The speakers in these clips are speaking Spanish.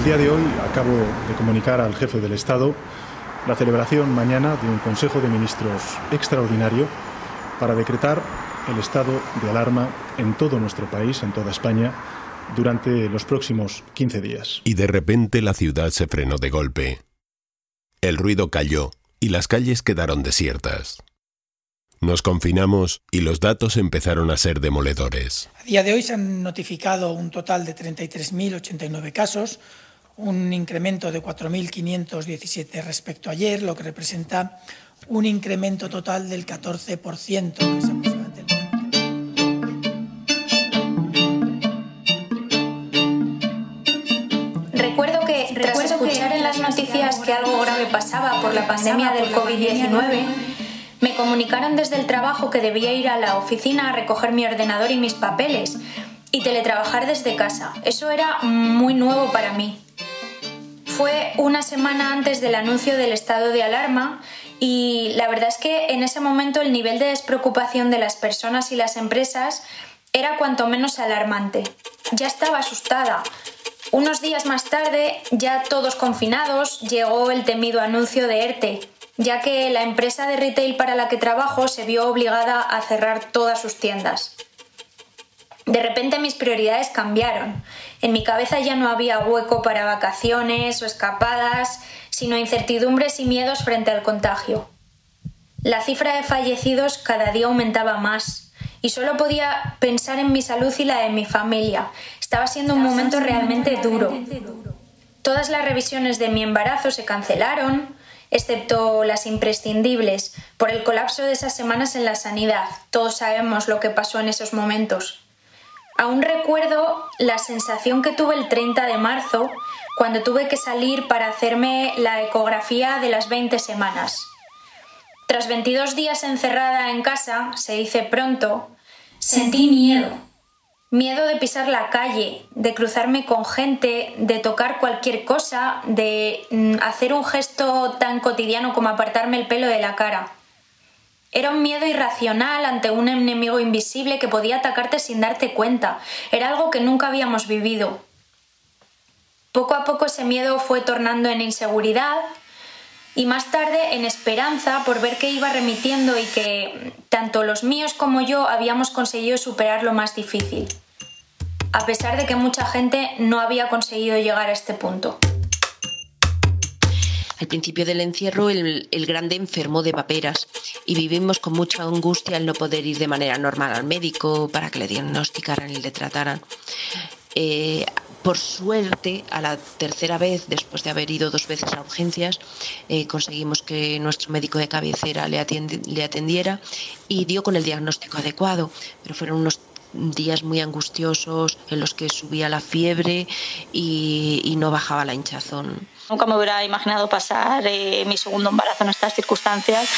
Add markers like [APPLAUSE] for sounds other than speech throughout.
el día de hoy acabo de comunicar al jefe del Estado la celebración mañana de un Consejo de Ministros extraordinario para decretar el estado de alarma en todo nuestro país, en toda España, durante los próximos 15 días. Y de repente la ciudad se frenó de golpe. El ruido cayó y las calles quedaron desiertas. Nos confinamos y los datos empezaron a ser demoledores. A día de hoy se han notificado un total de 33.089 casos, un incremento de 4.517 respecto a ayer, lo que representa un incremento total del 14%, que es aproximadamente Recuerdo que tras escuchar en las noticias que algo grave pasaba por la pandemia del COVID-19, me comunicaron desde el trabajo que debía ir a la oficina a recoger mi ordenador y mis papeles y teletrabajar desde casa. Eso era muy nuevo para mí. Fue una semana antes del anuncio del estado de alarma y la verdad es que en ese momento el nivel de despreocupación de las personas y las empresas era cuanto menos alarmante. Ya estaba asustada. Unos días más tarde, ya todos confinados, llegó el temido anuncio de ERTE, ya que la empresa de retail para la que trabajo se vio obligada a cerrar todas sus tiendas. De repente mis prioridades cambiaron. En mi cabeza ya no había hueco para vacaciones o escapadas, sino incertidumbres y miedos frente al contagio. La cifra de fallecidos cada día aumentaba más y solo podía pensar en mi salud y la de mi familia. Estaba siendo un momento realmente duro. Todas las revisiones de mi embarazo se cancelaron, excepto las imprescindibles, por el colapso de esas semanas en la sanidad. Todos sabemos lo que pasó en esos momentos. Aún recuerdo la sensación que tuve el 30 de marzo cuando tuve que salir para hacerme la ecografía de las 20 semanas. Tras 22 días encerrada en casa, se dice pronto, sentí miedo Miedo de pisar la calle, de cruzarme con gente, de tocar cualquier cosa, de mm, hacer un gesto tan cotidiano como apartarme el pelo de la cara. Era un miedo irracional ante un enemigo invisible que podía atacarte sin darte cuenta. Era algo que nunca habíamos vivido. Poco a poco ese miedo fue tornando en inseguridad y más tarde en esperanza por ver que iba remitiendo y que tanto los míos como yo habíamos conseguido superar lo más difícil, a pesar de que mucha gente no había conseguido llegar a este punto. Al principio del encierro el, grande enfermó de paperas y vivimos con mucha angustia el no poder ir de manera normal al médico para que le diagnosticaran y le trataran. Eh, por suerte, a la tercera vez, después de haber ido dos veces a urgencias, eh, conseguimos que nuestro médico de cabecera le, le atendiera y dio con el diagnóstico adecuado. Pero fueron unos días muy angustiosos en los que subía la fiebre y, no bajaba la hinchazón. Nunca me hubiera imaginado pasar eh, mi segundo embarazo en estas circunstancias.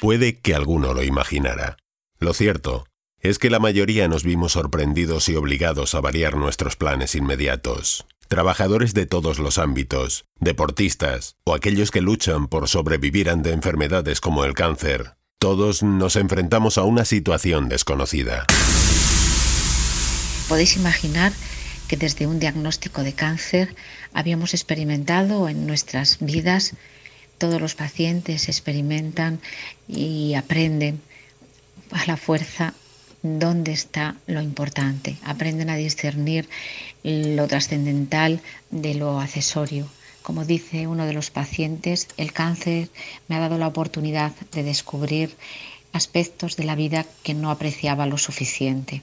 Puede que alguno lo imaginara. Lo cierto es que la mayoría nos vimos sorprendidos y obligados a variar nuestros planes inmediatos. Trabajadores de todos los ámbitos, deportistas o aquellos que luchan por sobrevivir ante enfermedades como el cáncer, todos nos enfrentamos a una situación desconocida. Podéis imaginar que desde un diagnóstico de cáncer habíamos experimentado en nuestras vidas, todos los pacientes experimentan y aprenden a la fuerza dónde está lo importante, aprenden a discernir lo trascendental de lo accesorio. Como dice uno de los pacientes, el cáncer me ha dado la oportunidad de descubrir aspectos de la vida que no apreciaba lo suficiente.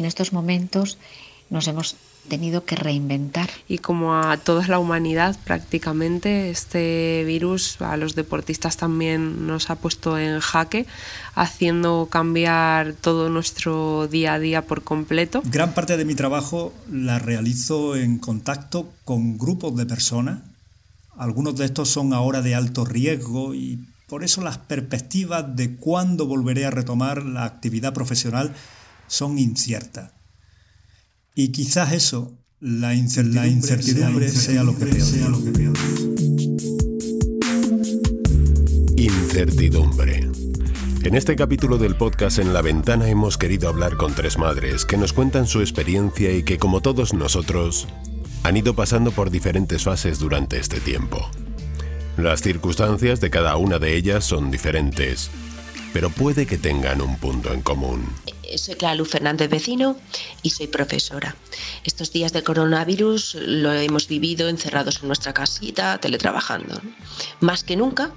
En estos momentos nos hemos tenido que reinventar. Y como a toda la humanidad prácticamente, este virus a los deportistas también nos ha puesto en jaque, haciendo cambiar todo nuestro día a día por completo. Gran parte de mi trabajo la realizo en contacto con grupos de personas. Algunos de estos son ahora de alto riesgo y por eso las perspectivas de cuándo volveré a retomar la actividad profesional son inciertas. Y quizás eso, la incertidumbre, sea, lo que peor. Incertidumbre. En este capítulo del podcast En la Ventana hemos querido hablar con tres madres que nos cuentan su experiencia y que como todos nosotros han ido pasando por diferentes fases durante este tiempo. Las circunstancias de cada una de ellas son diferentes, pero puede que tengan un punto en común. Soy Clara Luz Fernández Vecino y soy profesora. Estos días del coronavirus lo hemos vivido encerrados en nuestra casita, teletrabajando, más que nunca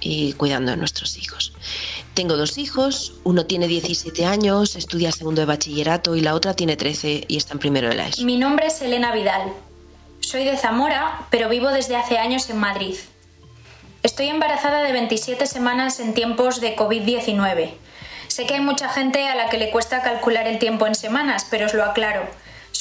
y cuidando de nuestros hijos. Tengo dos hijos, uno tiene 17 años, estudia segundo de bachillerato y la otra tiene 13 y está en primero de la ESO. Mi nombre es Elena Vidal. Soy de Zamora, pero vivo desde hace años en Madrid. Estoy embarazada de 27 semanas en tiempos de COVID-19. Sé que hay mucha gente a la que le cuesta calcular el tiempo en semanas, pero os lo aclaro.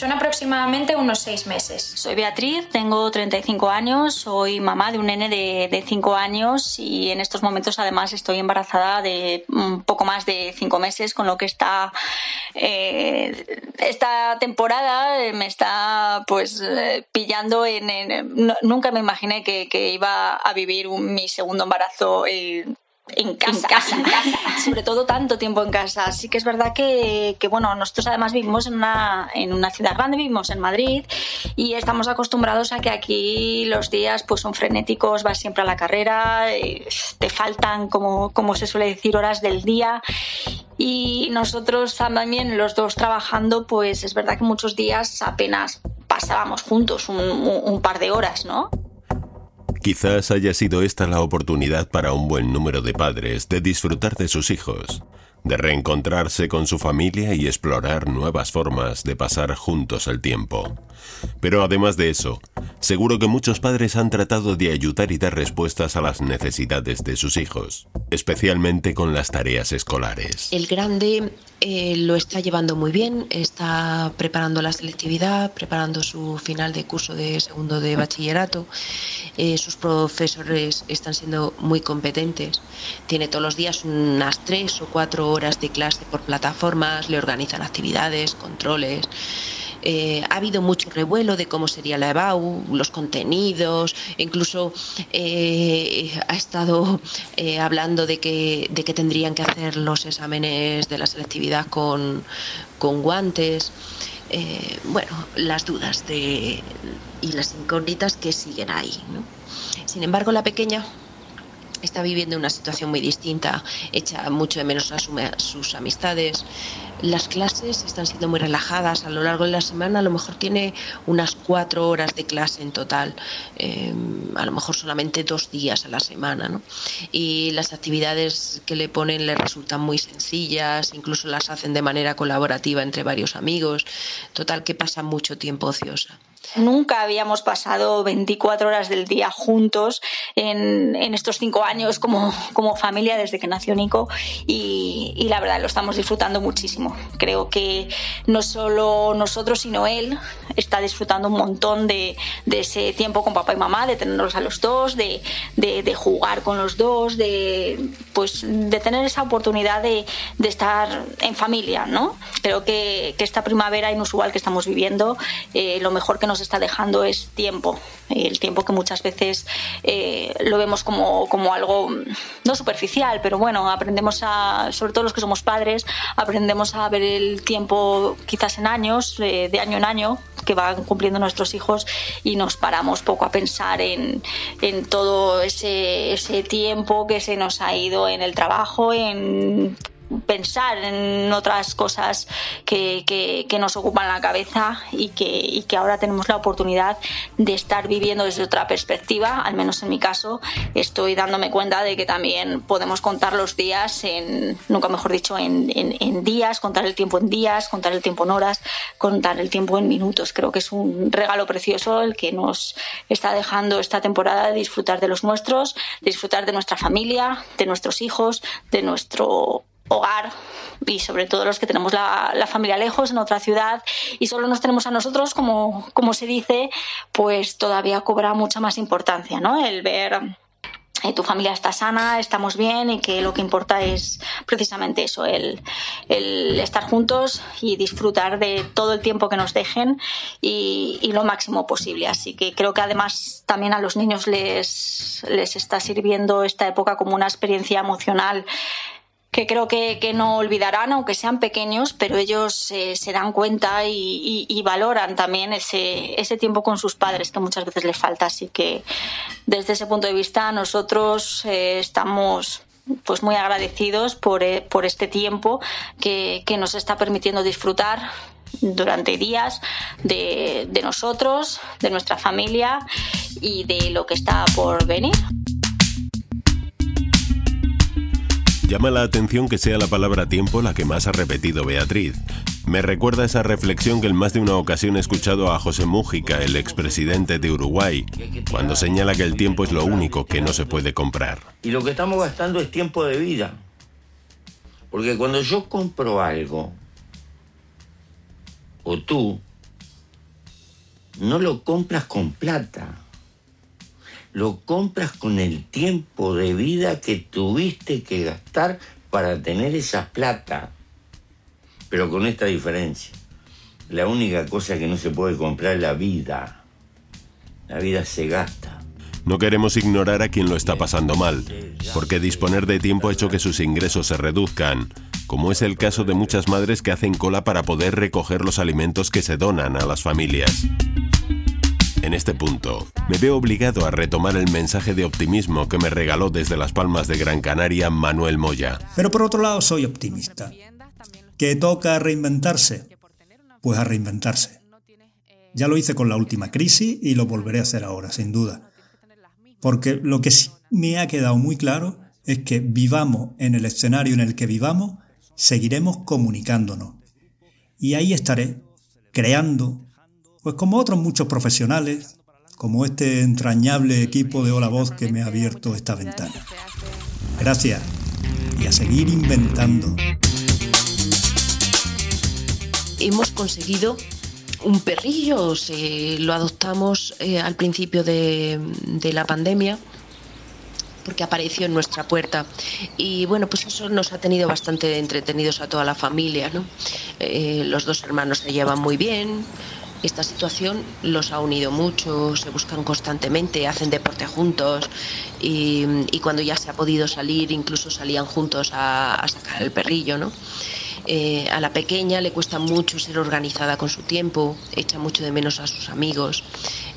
Son aproximadamente unos seis meses. Soy Beatriz, tengo 35 años, soy mamá de un nene de, 5 años y en estos momentos además estoy embarazada de un poco más de 5 meses, con lo que está eh, esta temporada me está pues eh, pillando en... nunca me imaginé que, iba a vivir mi segundo embarazo. Eh, en casa. En casa, [LAUGHS] Sobre todo tanto tiempo en casa. Así que es verdad que, bueno, nosotros además vivimos en una, en una ciudad grande, vivimos en Madrid y estamos acostumbrados a que aquí los días pues son frenéticos, vas siempre a la carrera, te faltan, como, como se suele decir, horas del día. Y nosotros también, los dos trabajando, pues es verdad que muchos días apenas pasábamos juntos un, un par de horas, ¿no? Quizás haya sido esta la oportunidad para un buen número de padres de disfrutar de sus hijos, de reencontrarse con su familia y explorar nuevas formas de pasar juntos el tiempo. Pero además de eso, seguro que muchos padres han tratado de ayudar y dar respuestas a las necesidades de sus hijos, especialmente con las tareas escolares. El grande eh, lo está llevando muy bien, está preparando la selectividad, preparando su final de curso de segundo de bachillerato. Eh, sus profesores están siendo muy competentes. Tiene todos los días unas tres o cuatro horas de clase por plataformas, le organizan actividades, controles. Eh, ha habido mucho revuelo de cómo sería la EBAU, los contenidos, incluso eh, ha estado eh, hablando de que, de que tendrían que hacer los exámenes de la selectividad con, guantes. bueno, las dudas de, y las incógnitas que siguen ahí. Sin embargo, la pequeña está viviendo una situación muy distinta, echa mucho de menos a sus amistades. Las clases están siendo muy relajadas a lo largo de la semana, a lo mejor tiene unas cuatro horas de clase en total, em, a lo mejor solamente dos días a la semana. ¿no? Y las actividades que le ponen le resultan muy sencillas, incluso las hacen de manera colaborativa entre varios amigos, total que pasa mucho tiempo ociosa. Nunca habíamos pasado 24 horas del día juntos en, estos cinco años como, como, familia desde que nació Nico y, la verdad lo estamos disfrutando muchísimo. Creo que no solo nosotros sino él está disfrutando un montón de, ese tiempo con papá y mamá, de tenerlos a los dos, de, jugar con los dos, de, pues, de tener esa oportunidad de, estar en familia. ¿no? Creo que, esta primavera inusual que estamos viviendo, eh, lo mejor que nos está dejando es tiempo, el tiempo que muchas veces eh, lo vemos como, como, algo no superficial, pero bueno, aprendemos a, sobre todo los que somos padres, aprendemos a ver el tiempo quizás en años, eh, de año en año, que van cumpliendo nuestros hijos y nos paramos poco a pensar en, en todo ese, ese tiempo que se nos ha ido en el trabajo, en pensar en otras cosas que, que, nos ocupan la cabeza y que, y que ahora tenemos la oportunidad de estar viviendo desde otra perspectiva, al menos en mi caso, estoy dándome cuenta de que también podemos contar los días en, nunca mejor dicho, en, en, en días, contar el tiempo en días, contar el tiempo en horas, contar el tiempo en minutos. Creo que es un regalo precioso el que nos está dejando esta temporada de disfrutar de los nuestros, disfrutar de nuestra familia, de nuestros hijos, de nuestro hogar y sobre todo los que tenemos la, familia lejos en otra ciudad y solo nos tenemos a nosotros, como, como se dice, pues todavía cobra mucha más importancia, ¿no? El ver eh, tu familia está sana, estamos bien y que lo que importa es precisamente eso, el, el, estar juntos y disfrutar de todo el tiempo que nos dejen y, y, lo máximo posible. Así que creo que además también a los niños les, les está sirviendo esta época como una experiencia emocional que creo que, no olvidarán, aunque sean pequeños, pero ellos eh, se dan cuenta y, valoran también ese, ese, tiempo con sus padres que muchas veces les falta. Así que desde ese punto de vista nosotros eh, estamos pues muy agradecidos por, eh, por este tiempo que, que, nos está permitiendo disfrutar durante días de, de nosotros, de nuestra familia y de lo que está por venir. Llama la atención que sea la palabra tiempo la que más ha repetido Beatriz. Me recuerda esa reflexión que en más de una ocasión he escuchado a José Mújica, el expresidente de Uruguay, cuando señala que el tiempo es lo único que no se puede comprar. Y lo que estamos gastando es tiempo de vida. Porque cuando yo compro algo, o tú, no lo compras con plata lo compras con el tiempo de vida que tuviste que gastar para tener esa plata. Pero con esta diferencia. La única cosa que no se puede comprar es la vida. La vida se gasta. No queremos ignorar a quien lo está pasando mal, porque disponer de tiempo ha hecho que sus ingresos se reduzcan, como es el caso de muchas madres que hacen cola para poder recoger los alimentos que se donan a las familias. En este punto, me veo obligado a retomar el mensaje de optimismo que me regaló desde las Palmas de Gran Canaria Manuel Moya. Pero por otro lado, soy optimista. ¿Que toca reinventarse? Pues a reinventarse. Ya lo hice con la última crisis y lo volveré a hacer ahora, sin duda. Porque lo que sí me ha quedado muy claro es que vivamos en el escenario en el que vivamos, seguiremos comunicándonos. Y ahí estaré, creando, pues como otros muchos profesionales, como este entrañable equipo de Hola Voz que me ha abierto esta ventana. Gracias y a seguir inventando. Hemos conseguido un perrillo, lo adoptamos eh, al principio de, la pandemia porque apareció en nuestra puerta. Y bueno, pues eso nos ha tenido bastante entretenidos a toda la familia. ¿no? Eh, los dos hermanos se llevan muy bien, esta situación los ha unido mucho, se buscan constantemente, hacen deporte juntos y, cuando ya se ha podido salir, incluso salían juntos a, sacar el perrillo, ¿no? Eh, a la pequeña le cuesta mucho ser organizada con su tiempo, echa mucho de menos a sus amigos.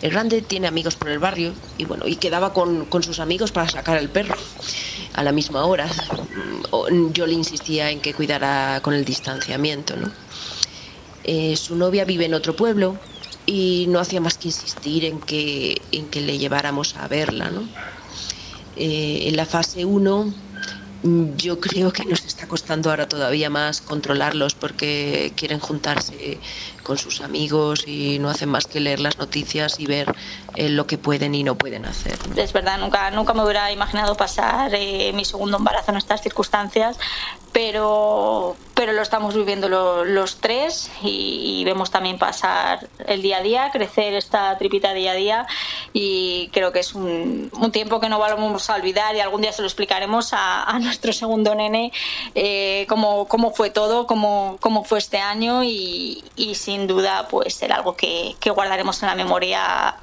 El grande tiene amigos por el barrio y bueno, y quedaba con, sus amigos para sacar el perro a la misma hora. Yo le insistía en que cuidara con el distanciamiento, ¿no? Eh, su novia vive en otro pueblo y no hacía más que insistir en que, en que le lleváramos a verla. ¿no? Eh, en la fase 1 mm, yo creo que nos está costando ahora todavía más controlarlos porque quieren juntarse con sus amigos y no hacen más que leer las noticias y ver eh, lo que pueden y no pueden hacer. Es verdad, nunca, nunca me hubiera imaginado pasar mi segundo embarazo en estas circunstancias, pero, pero lo estamos viviendo los tres y, vemos también pasar el día a día, crecer esta tripita día a día y creo que es un, tiempo que no vamos a olvidar y algún día se lo explicaremos a, nuestro segundo nene eh, cómo, fue todo, cómo, cómo fue este año y, sin duda pues será algo que, que guardaremos en la memoria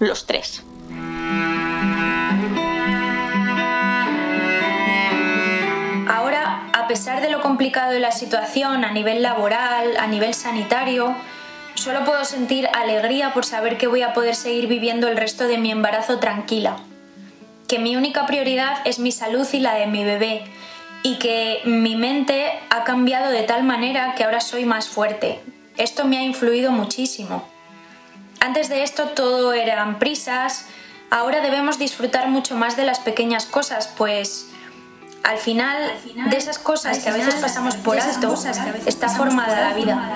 los tres. a pesar de lo complicado de la situación a nivel laboral, a nivel sanitario, solo puedo sentir alegría por saber que voy a poder seguir viviendo el resto de mi embarazo tranquila. Que mi única prioridad es mi salud y la de mi bebé. Y que mi mente ha cambiado de tal manera que ahora soy más fuerte. Esto me ha influido muchísimo. Antes de esto todo eran prisas, ahora debemos disfrutar mucho más de las pequeñas cosas, pues al final, de esas cosas que a veces pasamos por alto, está formada la vida.